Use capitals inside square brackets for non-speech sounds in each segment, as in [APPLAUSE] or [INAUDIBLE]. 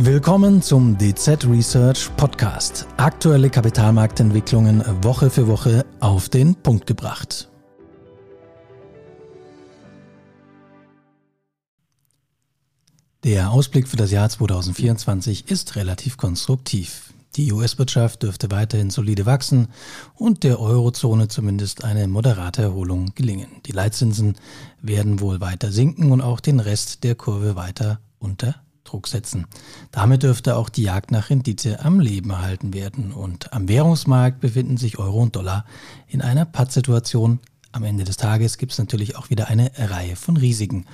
Willkommen zum DZ Research Podcast. Aktuelle Kapitalmarktentwicklungen Woche für Woche auf den Punkt gebracht. Der Ausblick für das Jahr 2024 ist relativ konstruktiv. Die US-Wirtschaft dürfte weiterhin solide wachsen und der Eurozone zumindest eine moderate Erholung gelingen. Die Leitzinsen werden wohl weiter sinken und auch den Rest der Kurve weiter unter Druck setzen. Damit dürfte auch die Jagd nach Rendite am Leben erhalten werden. Und am Währungsmarkt befinden sich Euro und Dollar in einer Pattsituation. Am Ende des Tages gibt es natürlich auch wieder eine Reihe von Risiken.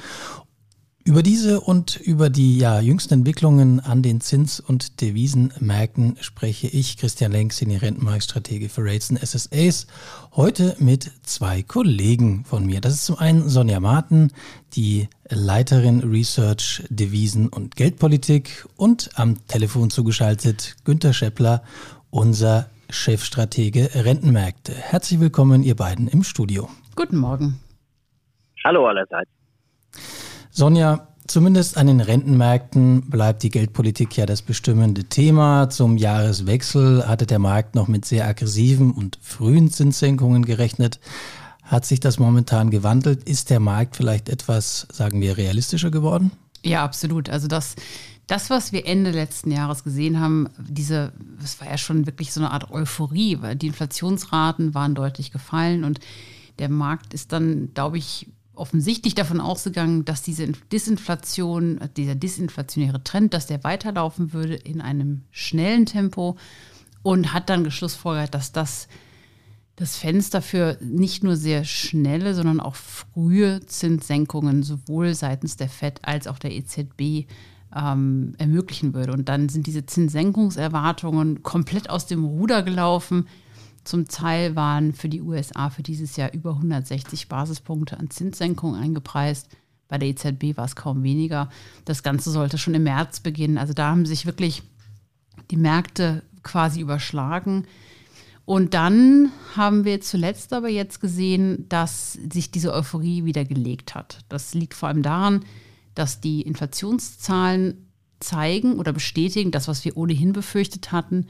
Über diese und über die ja, jüngsten Entwicklungen an den Zins- und Devisenmärkten spreche ich, Christian Lenk, Senior Rentenmarktstratege für Rates und SSAs, heute mit zwei Kollegen von mir. Das ist zum einen Sonja Marten, die Leiterin Research, Devisen und Geldpolitik und am Telefon zugeschaltet Günter Scheppler, unser Chefstratege Rentenmärkte. Herzlich willkommen, ihr beiden im Studio. Guten Morgen. Hallo allerseits. Sonja, zumindest an den Rentenmärkten bleibt die Geldpolitik ja das bestimmende Thema. Zum Jahreswechsel hatte der Markt noch mit sehr aggressiven und frühen Zinssenkungen gerechnet. Hat sich das momentan gewandelt? Ist der Markt vielleicht etwas, sagen wir, realistischer geworden? Ja, absolut. Also das, das, was wir Ende letzten Jahres gesehen haben, diese, das war ja schon wirklich so eine Art Euphorie, weil die Inflationsraten waren deutlich gefallen und der Markt ist dann, glaube ich, offensichtlich davon ausgegangen, dass diese Disinflation, dieser disinflationäre Trend, dass der weiterlaufen würde in einem schnellen Tempo und hat dann geschlussfolgert, dass das das Fenster für nicht nur sehr schnelle, sondern auch frühe Zinssenkungen sowohl seitens der FED als auch der EZB ähm, ermöglichen würde. Und dann sind diese Zinssenkungserwartungen komplett aus dem Ruder gelaufen. Zum Teil waren für die USA für dieses Jahr über 160 Basispunkte an Zinssenkung eingepreist. Bei der EZB war es kaum weniger. Das Ganze sollte schon im März beginnen. Also da haben sich wirklich die Märkte quasi überschlagen. Und dann haben wir zuletzt aber jetzt gesehen, dass sich diese Euphorie wieder gelegt hat. Das liegt vor allem daran, dass die Inflationszahlen zeigen oder bestätigen, das, was wir ohnehin befürchtet hatten,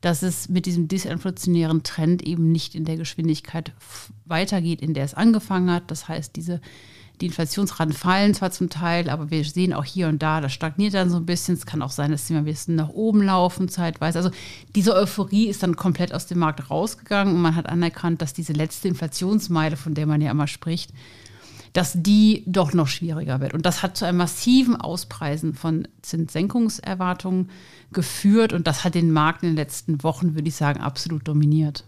dass es mit diesem disinflationären Trend eben nicht in der Geschwindigkeit weitergeht, in der es angefangen hat. Das heißt, diese, die Inflationsraten fallen zwar zum Teil, aber wir sehen auch hier und da, das stagniert dann so ein bisschen. Es kann auch sein, dass sie mal ein bisschen nach oben laufen, zeitweise. Also diese Euphorie ist dann komplett aus dem Markt rausgegangen und man hat anerkannt, dass diese letzte Inflationsmeile, von der man ja immer spricht, dass die doch noch schwieriger wird. Und das hat zu einem massiven Auspreisen von Zinssenkungserwartungen geführt und das hat den Markt in den letzten Wochen, würde ich sagen, absolut dominiert.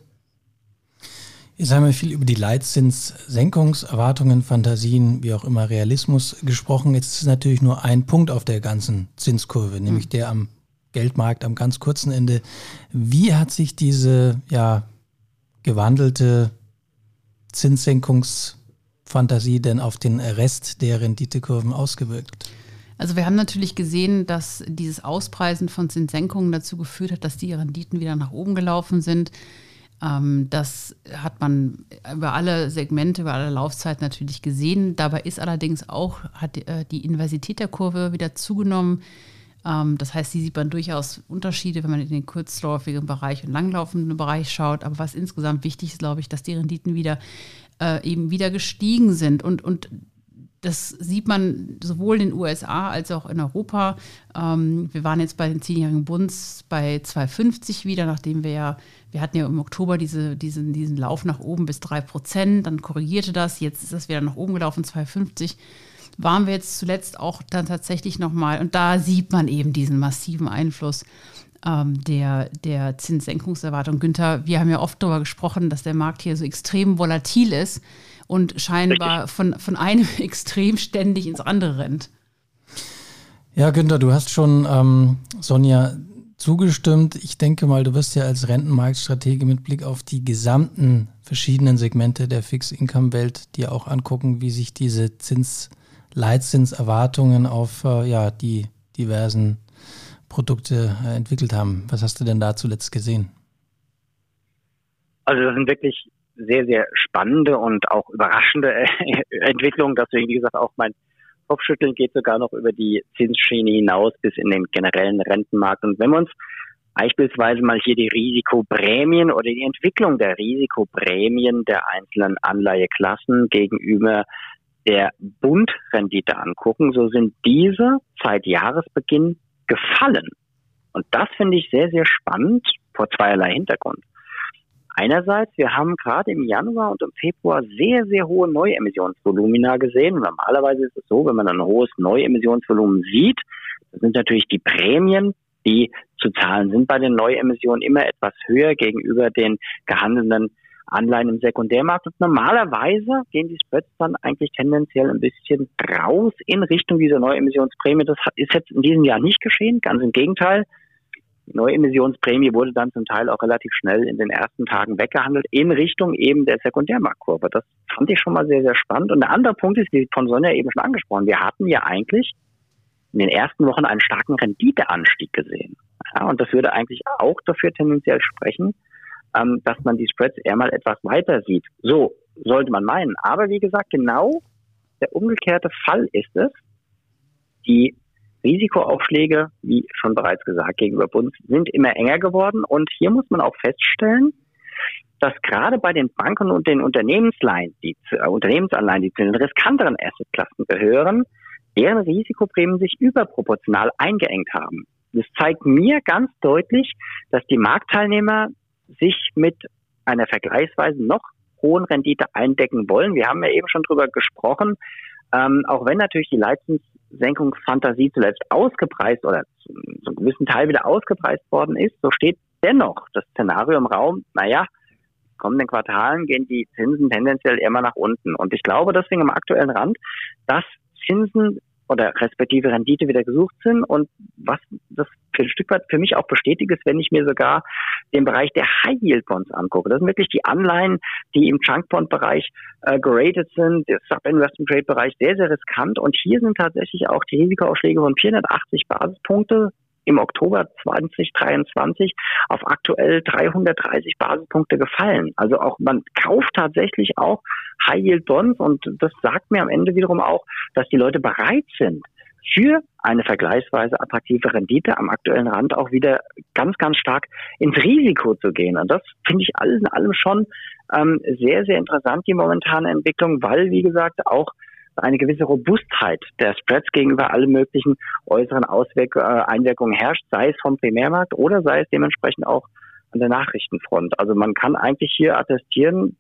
Jetzt haben wir viel über die Leitzinssenkungserwartungen, Fantasien, wie auch immer Realismus gesprochen. Jetzt ist natürlich nur ein Punkt auf der ganzen Zinskurve, nämlich mhm. der am Geldmarkt am ganz kurzen Ende. Wie hat sich diese ja gewandelte Zinssenkungs Fantasie denn auf den Rest der Renditekurven ausgewirkt? Also wir haben natürlich gesehen, dass dieses Auspreisen von Zinssenkungen dazu geführt hat, dass die Renditen wieder nach oben gelaufen sind. Ähm, das hat man über alle Segmente, über alle Laufzeiten natürlich gesehen. Dabei ist allerdings auch, hat äh, die Inversität der Kurve wieder zugenommen. Ähm, das heißt, hier sieht man durchaus Unterschiede, wenn man in den kurzläufigen Bereich und langlaufenden Bereich schaut. Aber was insgesamt wichtig ist, glaube ich, dass die Renditen wieder äh, eben wieder gestiegen sind. Und, und das sieht man sowohl in den USA als auch in Europa. Ähm, wir waren jetzt bei den zehnjährigen Bunds bei 2,50 wieder, nachdem wir ja, wir hatten ja im Oktober diese, diesen, diesen Lauf nach oben bis 3 Prozent, dann korrigierte das, jetzt ist das wieder nach oben gelaufen, 2,50. Waren wir jetzt zuletzt auch dann tatsächlich nochmal, und da sieht man eben diesen massiven Einfluss ähm, der, der Zinssenkungserwartung. Günther, wir haben ja oft darüber gesprochen, dass der Markt hier so extrem volatil ist und scheinbar von, von einem [LAUGHS] Extrem ständig ins andere rennt. Ja, Günther, du hast schon ähm, Sonja zugestimmt. Ich denke mal, du wirst ja als Rentenmarktstratege mit Blick auf die gesamten verschiedenen Segmente der Fixed-Income-Welt dir auch angucken, wie sich diese Zins, Leitzinserwartungen auf äh, ja, die diversen Produkte äh, entwickelt haben. Was hast du denn da zuletzt gesehen? Also das sind wirklich sehr, sehr spannende und auch überraschende [LAUGHS] Entwicklungen. Deswegen, wie gesagt, auch mein Kopfschütteln geht sogar noch über die Zinsschiene hinaus bis in den generellen Rentenmarkt. Und wenn wir uns beispielsweise mal hier die Risikoprämien oder die Entwicklung der Risikoprämien der einzelnen Anleiheklassen gegenüber der Bundrendite angucken, so sind diese seit Jahresbeginn gefallen. Und das finde ich sehr, sehr spannend vor zweierlei Hintergrund. Einerseits, wir haben gerade im Januar und im Februar sehr, sehr hohe Neuemissionsvolumina gesehen. Normalerweise ist es so, wenn man ein hohes Neuemissionsvolumen sieht, das sind natürlich die Prämien, die zu zahlen sind bei den Neuemissionen immer etwas höher gegenüber den gehandelnden Anleihen im Sekundärmarkt. Und normalerweise gehen die Spreads dann eigentlich tendenziell ein bisschen raus in Richtung dieser Neuemissionsprämie. Das ist jetzt in diesem Jahr nicht geschehen, ganz im Gegenteil. Die Neuemissionsprämie wurde dann zum Teil auch relativ schnell in den ersten Tagen weggehandelt in Richtung eben der Sekundärmarktkurve. Das fand ich schon mal sehr, sehr spannend. Und der andere Punkt ist, wie von Sonja eben schon angesprochen, wir hatten ja eigentlich in den ersten Wochen einen starken Renditeanstieg gesehen. Ja, und das würde eigentlich auch dafür tendenziell sprechen, ähm, dass man die Spreads eher mal etwas weiter sieht. So sollte man meinen. Aber wie gesagt, genau der umgekehrte Fall ist es. Die Risikoaufschläge, wie schon bereits gesagt, gegenüber Bund sind immer enger geworden. Und hier muss man auch feststellen, dass gerade bei den Banken und den Unternehmensleihen, die, äh, Unternehmensanleihen, die zu den riskanteren Assetklassen gehören, deren Risikoprämien sich überproportional eingeengt haben. Das zeigt mir ganz deutlich, dass die Marktteilnehmer sich mit einer vergleichsweise noch hohen Rendite eindecken wollen. Wir haben ja eben schon drüber gesprochen, ähm, auch wenn natürlich die Leistungssenkungsfantasie zuletzt ausgepreist oder zu, zu gewissen Teil wieder ausgepreist worden ist, so steht dennoch das Szenario im Raum, naja, kommenden Quartalen gehen die Zinsen tendenziell immer nach unten. Und ich glaube deswegen am aktuellen Rand, dass Zinsen oder respektive Rendite wieder gesucht sind. Und was das für ein Stück weit für mich auch bestätigt ist, wenn ich mir sogar den Bereich der High Yield Bonds angucke. Das sind wirklich die Anleihen, die im Junk Bond Bereich äh, geratet sind, der Sub Investment Trade Bereich sehr sehr riskant. Und hier sind tatsächlich auch die Risikoausschläge von 480 Basispunkte im Oktober 2023 auf aktuell 330 Basispunkte gefallen. Also auch man kauft tatsächlich auch High Yield Bonds und das sagt mir am Ende wiederum auch, dass die Leute bereit sind, für eine vergleichsweise attraktive Rendite am aktuellen Rand auch wieder ganz, ganz stark ins Risiko zu gehen. Und das finde ich alles in allem schon ähm, sehr, sehr interessant, die momentane Entwicklung, weil, wie gesagt, auch eine gewisse Robustheit der Spreads gegenüber allen möglichen äußeren Auswirk äh, Einwirkungen herrscht, sei es vom Primärmarkt oder sei es dementsprechend auch an der Nachrichtenfront. Also man kann eigentlich hier attestieren,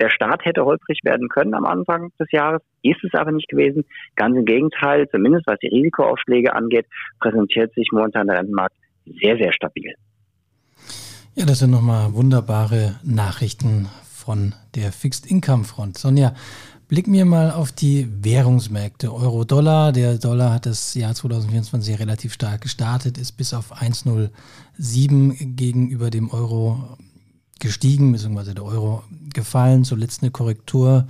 der Staat hätte holprig werden können am Anfang des Jahres, ist es aber nicht gewesen. Ganz im Gegenteil, zumindest was die Risikoaufschläge angeht, präsentiert sich momentan der Rentenmarkt sehr, sehr stabil. Ja, das sind nochmal wunderbare Nachrichten von der Fixed Income Front. Sonja, Blicken wir mal auf die Währungsmärkte. Euro-Dollar. Der Dollar hat das Jahr 2024 relativ stark gestartet, ist bis auf 1,07 gegenüber dem Euro gestiegen, beziehungsweise der Euro gefallen. Zuletzt eine Korrektur.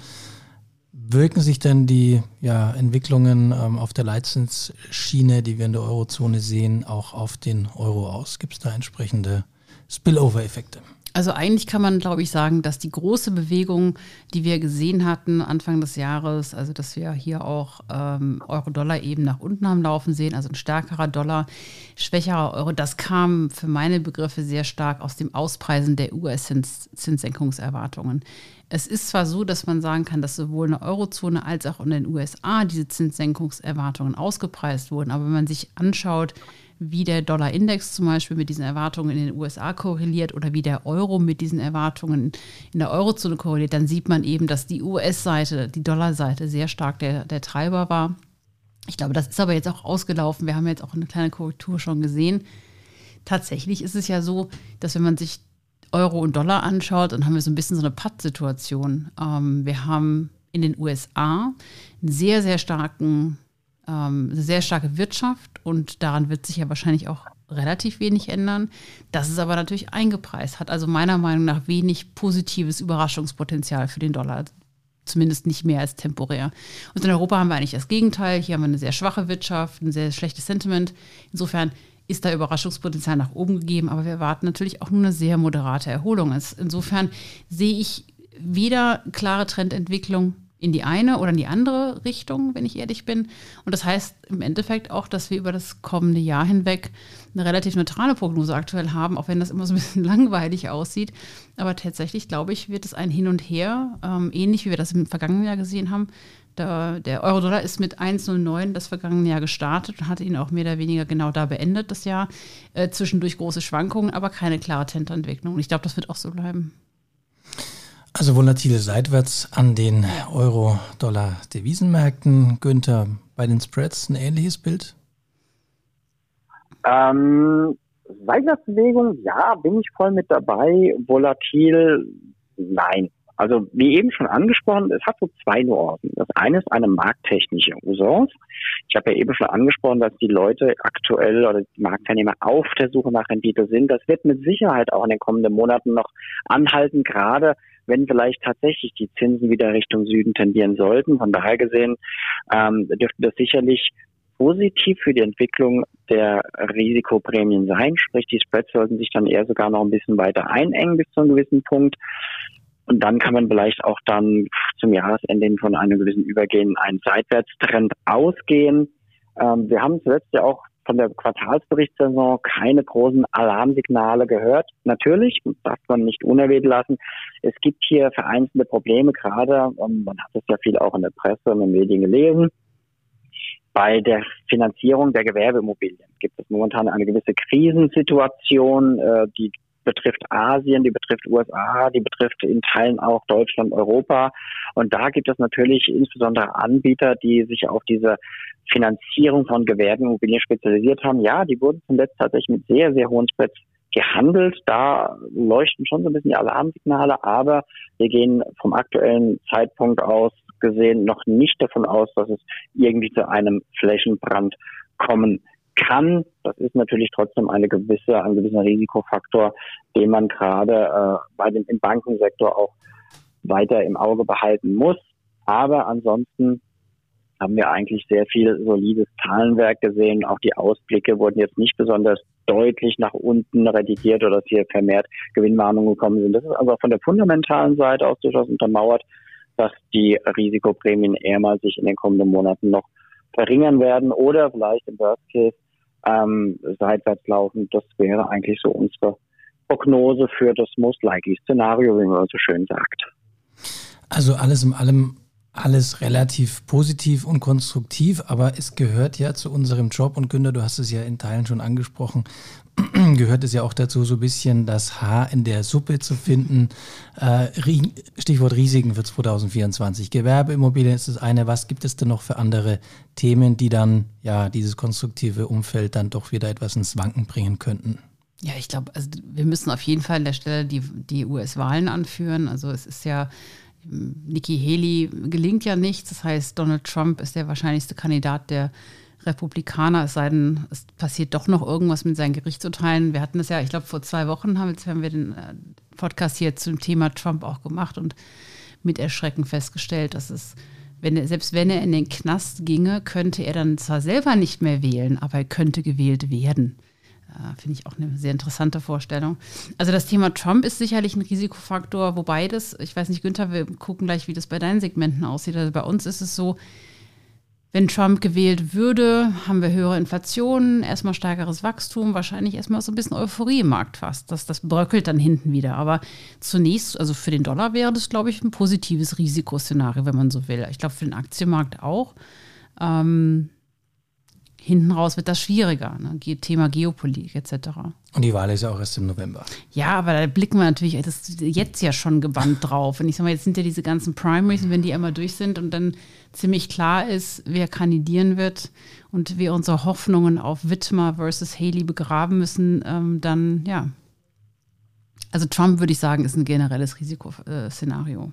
Wirken sich denn die ja, Entwicklungen ähm, auf der Leitzinsschiene, die wir in der Eurozone sehen, auch auf den Euro aus? Gibt es da entsprechende Spillover-Effekte? Also eigentlich kann man, glaube ich, sagen, dass die große Bewegung, die wir gesehen hatten Anfang des Jahres, also dass wir hier auch ähm, Euro-Dollar eben nach unten haben laufen sehen, also ein stärkerer Dollar, schwächerer Euro, das kam für meine Begriffe sehr stark aus dem Auspreisen der US-Zinssenkungserwartungen. Es ist zwar so, dass man sagen kann, dass sowohl in der Eurozone als auch in den USA diese Zinssenkungserwartungen ausgepreist wurden, aber wenn man sich anschaut, wie der Dollar-Index zum Beispiel mit diesen Erwartungen in den USA korreliert oder wie der Euro mit diesen Erwartungen in der Eurozone korreliert, dann sieht man eben, dass die US-Seite, die Dollar-Seite sehr stark der, der Treiber war. Ich glaube, das ist aber jetzt auch ausgelaufen. Wir haben jetzt auch eine kleine Korrektur schon gesehen. Tatsächlich ist es ja so, dass wenn man sich Euro und Dollar anschaut, dann haben wir so ein bisschen so eine Patt-Situation. Ähm, wir haben in den USA einen sehr, sehr starken ähm, eine sehr starke Wirtschaft und daran wird sich ja wahrscheinlich auch relativ wenig ändern. Das ist aber natürlich eingepreist, hat also meiner Meinung nach wenig positives Überraschungspotenzial für den Dollar. Zumindest nicht mehr als temporär. Und in Europa haben wir eigentlich das Gegenteil. Hier haben wir eine sehr schwache Wirtschaft, ein sehr schlechtes Sentiment. Insofern ist da Überraschungspotenzial nach oben gegeben, aber wir erwarten natürlich auch nur eine sehr moderate Erholung. Insofern sehe ich weder klare Trendentwicklung in die eine oder in die andere Richtung, wenn ich ehrlich bin. Und das heißt im Endeffekt auch, dass wir über das kommende Jahr hinweg eine relativ neutrale Prognose aktuell haben, auch wenn das immer so ein bisschen [LAUGHS] langweilig aussieht. Aber tatsächlich, glaube ich, wird es ein Hin und Her, ähm, ähnlich wie wir das im vergangenen Jahr gesehen haben. Der, der Euro-Dollar ist mit 1,09 das vergangene Jahr gestartet und hat ihn auch mehr oder weniger genau da beendet, das Jahr. Äh, zwischendurch große Schwankungen, aber keine klare Tenterentwicklung. Und ich glaube, das wird auch so bleiben. Also volatile seitwärts an den Euro-Dollar-Devisenmärkten. Günther, bei den Spreads ein ähnliches Bild? Ähm, Seitwärtsbewegung, ja, bin ich voll mit dabei. Volatil, nein. Also wie eben schon angesprochen, es hat so zwei Nuancen. Das eine ist eine markttechnische Usance. Ich habe ja eben schon angesprochen, dass die Leute aktuell oder die Marktteilnehmer auf der Suche nach Rendite sind. Das wird mit Sicherheit auch in den kommenden Monaten noch anhalten, gerade wenn vielleicht tatsächlich die Zinsen wieder Richtung Süden tendieren sollten. Von daher gesehen ähm, dürfte das sicherlich positiv für die Entwicklung der Risikoprämien sein. Sprich, die Spreads sollten sich dann eher sogar noch ein bisschen weiter einengen bis zu einem gewissen Punkt. Und dann kann man vielleicht auch dann zum Jahresende von einem gewissen Übergehen einen Seitwärtstrend ausgehen. Ähm, wir haben zuletzt ja auch von der Quartalsberichtssaison keine großen Alarmsignale gehört. Natürlich, darf man nicht unerwähnt lassen, es gibt hier vereinzelte Probleme, gerade, ähm, man hat es ja viel auch in der Presse und in den Medien gelesen, bei der Finanzierung der Gewerbeimmobilien gibt es momentan eine gewisse Krisensituation, äh, die betrifft Asien, die betrifft USA, die betrifft in Teilen auch Deutschland, Europa. Und da gibt es natürlich insbesondere Anbieter, die sich auf diese Finanzierung von Gewerbeimmobilien spezialisiert haben. Ja, die wurden zuletzt tatsächlich mit sehr, sehr hohen Spreads gehandelt. Da leuchten schon so ein bisschen die Alarmsignale, aber wir gehen vom aktuellen Zeitpunkt aus gesehen noch nicht davon aus, dass es irgendwie zu einem Flächenbrand kommen kann. Das ist natürlich trotzdem eine gewisse, ein gewisser Risikofaktor, den man gerade äh, bei dem, im Bankensektor auch weiter im Auge behalten muss. Aber ansonsten haben wir eigentlich sehr viel solides Zahlenwerk gesehen. Auch die Ausblicke wurden jetzt nicht besonders deutlich nach unten redigiert oder dass hier vermehrt Gewinnwarnungen gekommen sind. Das ist also von der fundamentalen Seite aus durchaus untermauert, dass die Risikoprämien eher mal sich in den kommenden Monaten noch verringern werden oder vielleicht im Worst Case ähm, seitwärts laufen. Das wäre eigentlich so unsere Prognose für das Most Likely Szenario, wie man so schön sagt. Also alles in allem alles relativ positiv und konstruktiv, aber es gehört ja zu unserem Job und Günther, du hast es ja in Teilen schon angesprochen, [CLEARS THROAT] gehört es ja auch dazu, so ein bisschen das Haar in der Suppe zu finden. Äh, Stichwort Risiken für 2024. Gewerbeimmobilien ist das eine. Was gibt es denn noch für andere Themen, die dann ja dieses konstruktive Umfeld dann doch wieder etwas ins Wanken bringen könnten? Ja, ich glaube, also wir müssen auf jeden Fall an der Stelle die, die US-Wahlen anführen. Also es ist ja Nikki Haley gelingt ja nichts. Das heißt, Donald Trump ist der wahrscheinlichste Kandidat der Republikaner, es sei denn, es passiert doch noch irgendwas mit seinen Gerichtsurteilen. Wir hatten das ja, ich glaube, vor zwei Wochen haben, haben wir den äh, Podcast hier zum Thema Trump auch gemacht und mit Erschrecken festgestellt, dass es, wenn er, selbst wenn er in den Knast ginge, könnte er dann zwar selber nicht mehr wählen, aber er könnte gewählt werden. Äh, Finde ich auch eine sehr interessante Vorstellung. Also das Thema Trump ist sicherlich ein Risikofaktor, wobei das, ich weiß nicht, Günther, wir gucken gleich, wie das bei deinen Segmenten aussieht. Also bei uns ist es so, wenn Trump gewählt würde, haben wir höhere Inflation, erstmal stärkeres Wachstum, wahrscheinlich erstmal so ein bisschen Euphorie im Markt fast. Das, das bröckelt dann hinten wieder. Aber zunächst, also für den Dollar wäre das, glaube ich, ein positives Risikoszenario, wenn man so will. Ich glaube, für den Aktienmarkt auch. Ähm, hinten raus wird das schwieriger. Ne? Thema Geopolitik etc. Und die Wahl ist ja auch erst im November. Ja, aber da blicken wir natürlich das jetzt ja schon gebannt [LAUGHS] drauf. Und ich sage mal, jetzt sind ja diese ganzen Primaries, und wenn die einmal durch sind und dann ziemlich klar ist, wer kandidieren wird und wir unsere Hoffnungen auf Wittmer versus Haley begraben müssen, ähm, dann ja. Also Trump würde ich sagen, ist ein generelles Risikoszenario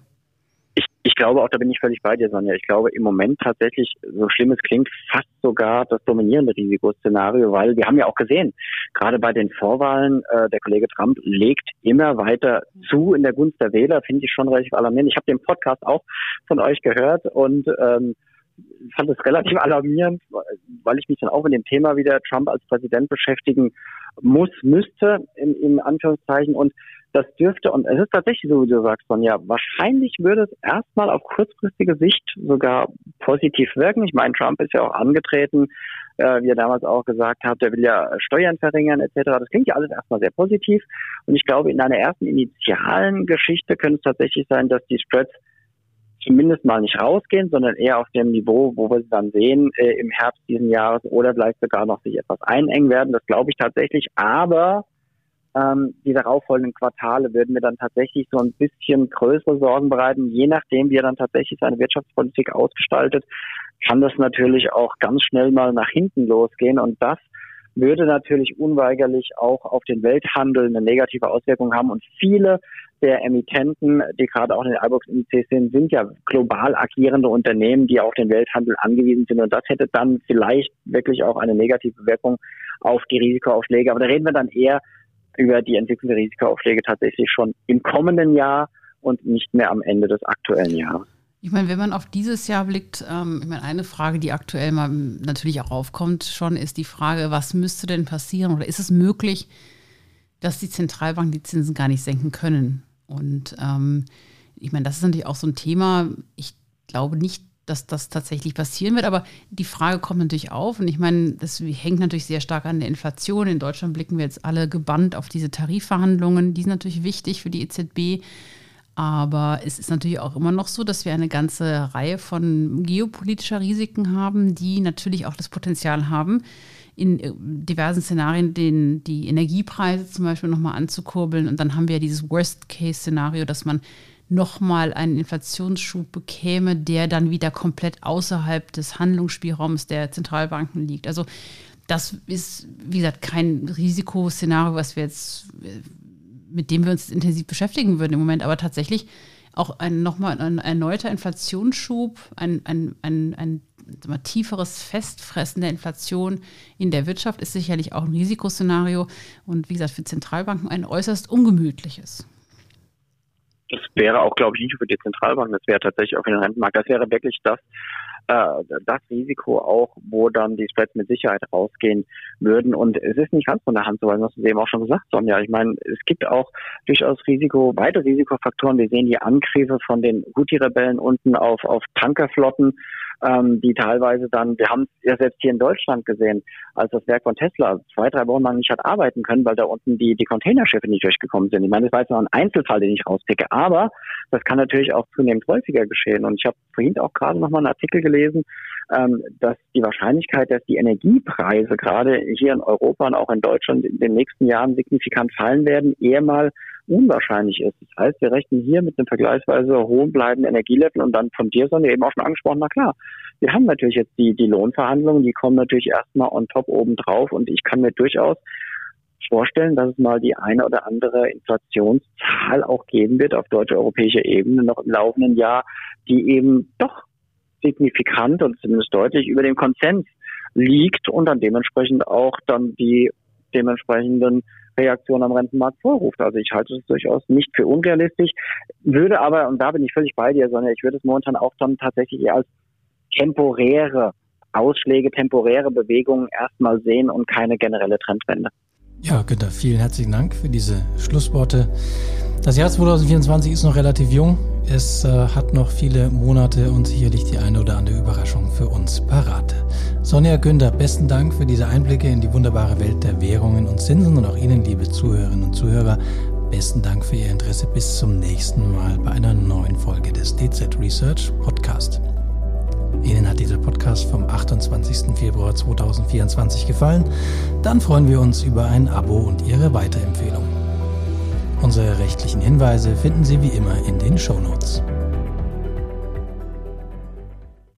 glaube auch, da bin ich völlig bei dir, Sonja. Ich glaube im Moment tatsächlich, so schlimm es klingt, fast sogar das dominierende Risikoszenario, weil wir haben ja auch gesehen, gerade bei den Vorwahlen, äh, der Kollege Trump legt immer weiter zu in der Gunst der Wähler, finde ich schon relativ alarmierend. Ich habe den Podcast auch von euch gehört und ähm, fand es relativ [LAUGHS] alarmierend, weil ich mich dann auch mit dem Thema wieder Trump als Präsident beschäftigen muss, müsste, in, in Anführungszeichen. Und das dürfte, und es ist tatsächlich so, wie du sagst, Sonja, wahrscheinlich würde es erstmal auf kurzfristige Sicht sogar positiv wirken. Ich meine, Trump ist ja auch angetreten, äh, wie er damals auch gesagt hat, er will ja Steuern verringern etc. Das klingt ja alles erstmal sehr positiv. Und ich glaube, in einer ersten initialen Geschichte könnte es tatsächlich sein, dass die Spreads zumindest mal nicht rausgehen, sondern eher auf dem Niveau, wo wir sie dann sehen äh, im Herbst diesen Jahres oder vielleicht sogar noch sich etwas einengen werden. Das glaube ich tatsächlich. Aber ähm, die darauffolgenden Quartale würden mir dann tatsächlich so ein bisschen größere Sorgen bereiten. Je nachdem, wie er dann tatsächlich seine Wirtschaftspolitik ausgestaltet, kann das natürlich auch ganz schnell mal nach hinten losgehen. Und das würde natürlich unweigerlich auch auf den Welthandel eine negative Auswirkung haben. Und viele der Emittenten, die gerade auch in den iBox-Indizes sind, sind ja global agierende Unternehmen, die auf den Welthandel angewiesen sind. Und das hätte dann vielleicht wirklich auch eine negative Wirkung auf die Risikoaufschläge. Aber da reden wir dann eher über die Entwicklung der Risikoaufschläge tatsächlich schon im kommenden Jahr und nicht mehr am Ende des aktuellen Jahres. Ich meine, wenn man auf dieses Jahr blickt, ähm, ich meine, eine Frage, die aktuell mal natürlich auch aufkommt, schon ist die Frage, was müsste denn passieren oder ist es möglich, dass die Zentralbanken die Zinsen gar nicht senken können? Und ähm, ich meine, das ist natürlich auch so ein Thema. Ich glaube nicht, dass das tatsächlich passieren wird. Aber die Frage kommt natürlich auf. Und ich meine, das hängt natürlich sehr stark an der Inflation. In Deutschland blicken wir jetzt alle gebannt auf diese Tarifverhandlungen. Die sind natürlich wichtig für die EZB. Aber es ist natürlich auch immer noch so, dass wir eine ganze Reihe von geopolitischer Risiken haben, die natürlich auch das Potenzial haben, in äh, diversen Szenarien den, die Energiepreise zum Beispiel nochmal anzukurbeln. Und dann haben wir ja dieses Worst-Case-Szenario, dass man nochmal einen Inflationsschub bekäme, der dann wieder komplett außerhalb des Handlungsspielraums der Zentralbanken liegt. Also das ist, wie gesagt, kein Risikoszenario, was wir jetzt, mit dem wir uns intensiv beschäftigen würden im Moment, aber tatsächlich auch ein nochmal ein erneuter Inflationsschub, ein, ein, ein, ein tieferes Festfressen der Inflation in der Wirtschaft ist sicherlich auch ein Risikoszenario und wie gesagt für Zentralbanken ein äußerst ungemütliches. Das wäre auch, glaube ich, nicht für die Zentralbank, das wäre tatsächlich auch für den Rentenmarkt. Das wäre wirklich das, äh, das Risiko auch, wo dann die Spreads mit Sicherheit rausgehen würden. Und es ist nicht ganz von der Hand so, weil du hast es eben auch schon gesagt, Sonja. Ich meine, es gibt auch durchaus Risiko, weitere Risikofaktoren. Wir sehen die Angriffe von den Houthi-Rebellen unten auf, auf Tankerflotten ähm, die teilweise dann, wir haben es ja selbst hier in Deutschland gesehen, als das Werk von Tesla zwei, drei Wochen lang nicht hat arbeiten können, weil da unten die, die Containerschiffe nicht durchgekommen sind. Ich meine, das war jetzt noch ein Einzelfall, den ich rauspicke, aber das kann natürlich auch zunehmend häufiger geschehen. Und ich habe vorhin auch gerade noch mal einen Artikel gelesen, ähm, dass die Wahrscheinlichkeit, dass die Energiepreise gerade hier in Europa und auch in Deutschland in den nächsten Jahren signifikant fallen werden, eher mal unwahrscheinlich ist. Das heißt, wir rechnen hier mit einem vergleichsweise hohen bleibenden Energielevel und dann von dir, Sonja, eben auch schon angesprochen, na klar, wir haben natürlich jetzt die, die Lohnverhandlungen, die kommen natürlich erstmal on top oben drauf und ich kann mir durchaus vorstellen, dass es mal die eine oder andere Inflationszahl auch geben wird auf deutscher europäischer Ebene noch im laufenden Jahr, die eben doch signifikant und zumindest deutlich über dem Konsens liegt und dann dementsprechend auch dann die dementsprechenden Reaktion am Rentenmarkt vorruft. Also ich halte es durchaus nicht für unrealistisch, würde aber, und da bin ich völlig bei dir, sondern ich würde es momentan auch dann tatsächlich eher als temporäre Ausschläge, temporäre Bewegungen erstmal sehen und keine generelle Trendwende. Ja, Günther, vielen herzlichen Dank für diese Schlussworte. Das Jahr 2024 ist noch relativ jung. Es äh, hat noch viele Monate und sicherlich die eine oder andere Überraschung für uns parat. Sonja Günther, besten Dank für diese Einblicke in die wunderbare Welt der Währungen und Zinsen und auch Ihnen, liebe Zuhörerinnen und Zuhörer, besten Dank für Ihr Interesse. Bis zum nächsten Mal bei einer neuen Folge des DZ Research Podcast. Ihnen hat dieser Podcast vom 28. Februar 2024 gefallen? Dann freuen wir uns über ein Abo und Ihre Weiterempfehlung. Unsere rechtlichen Hinweise finden Sie wie immer in den Show Notes.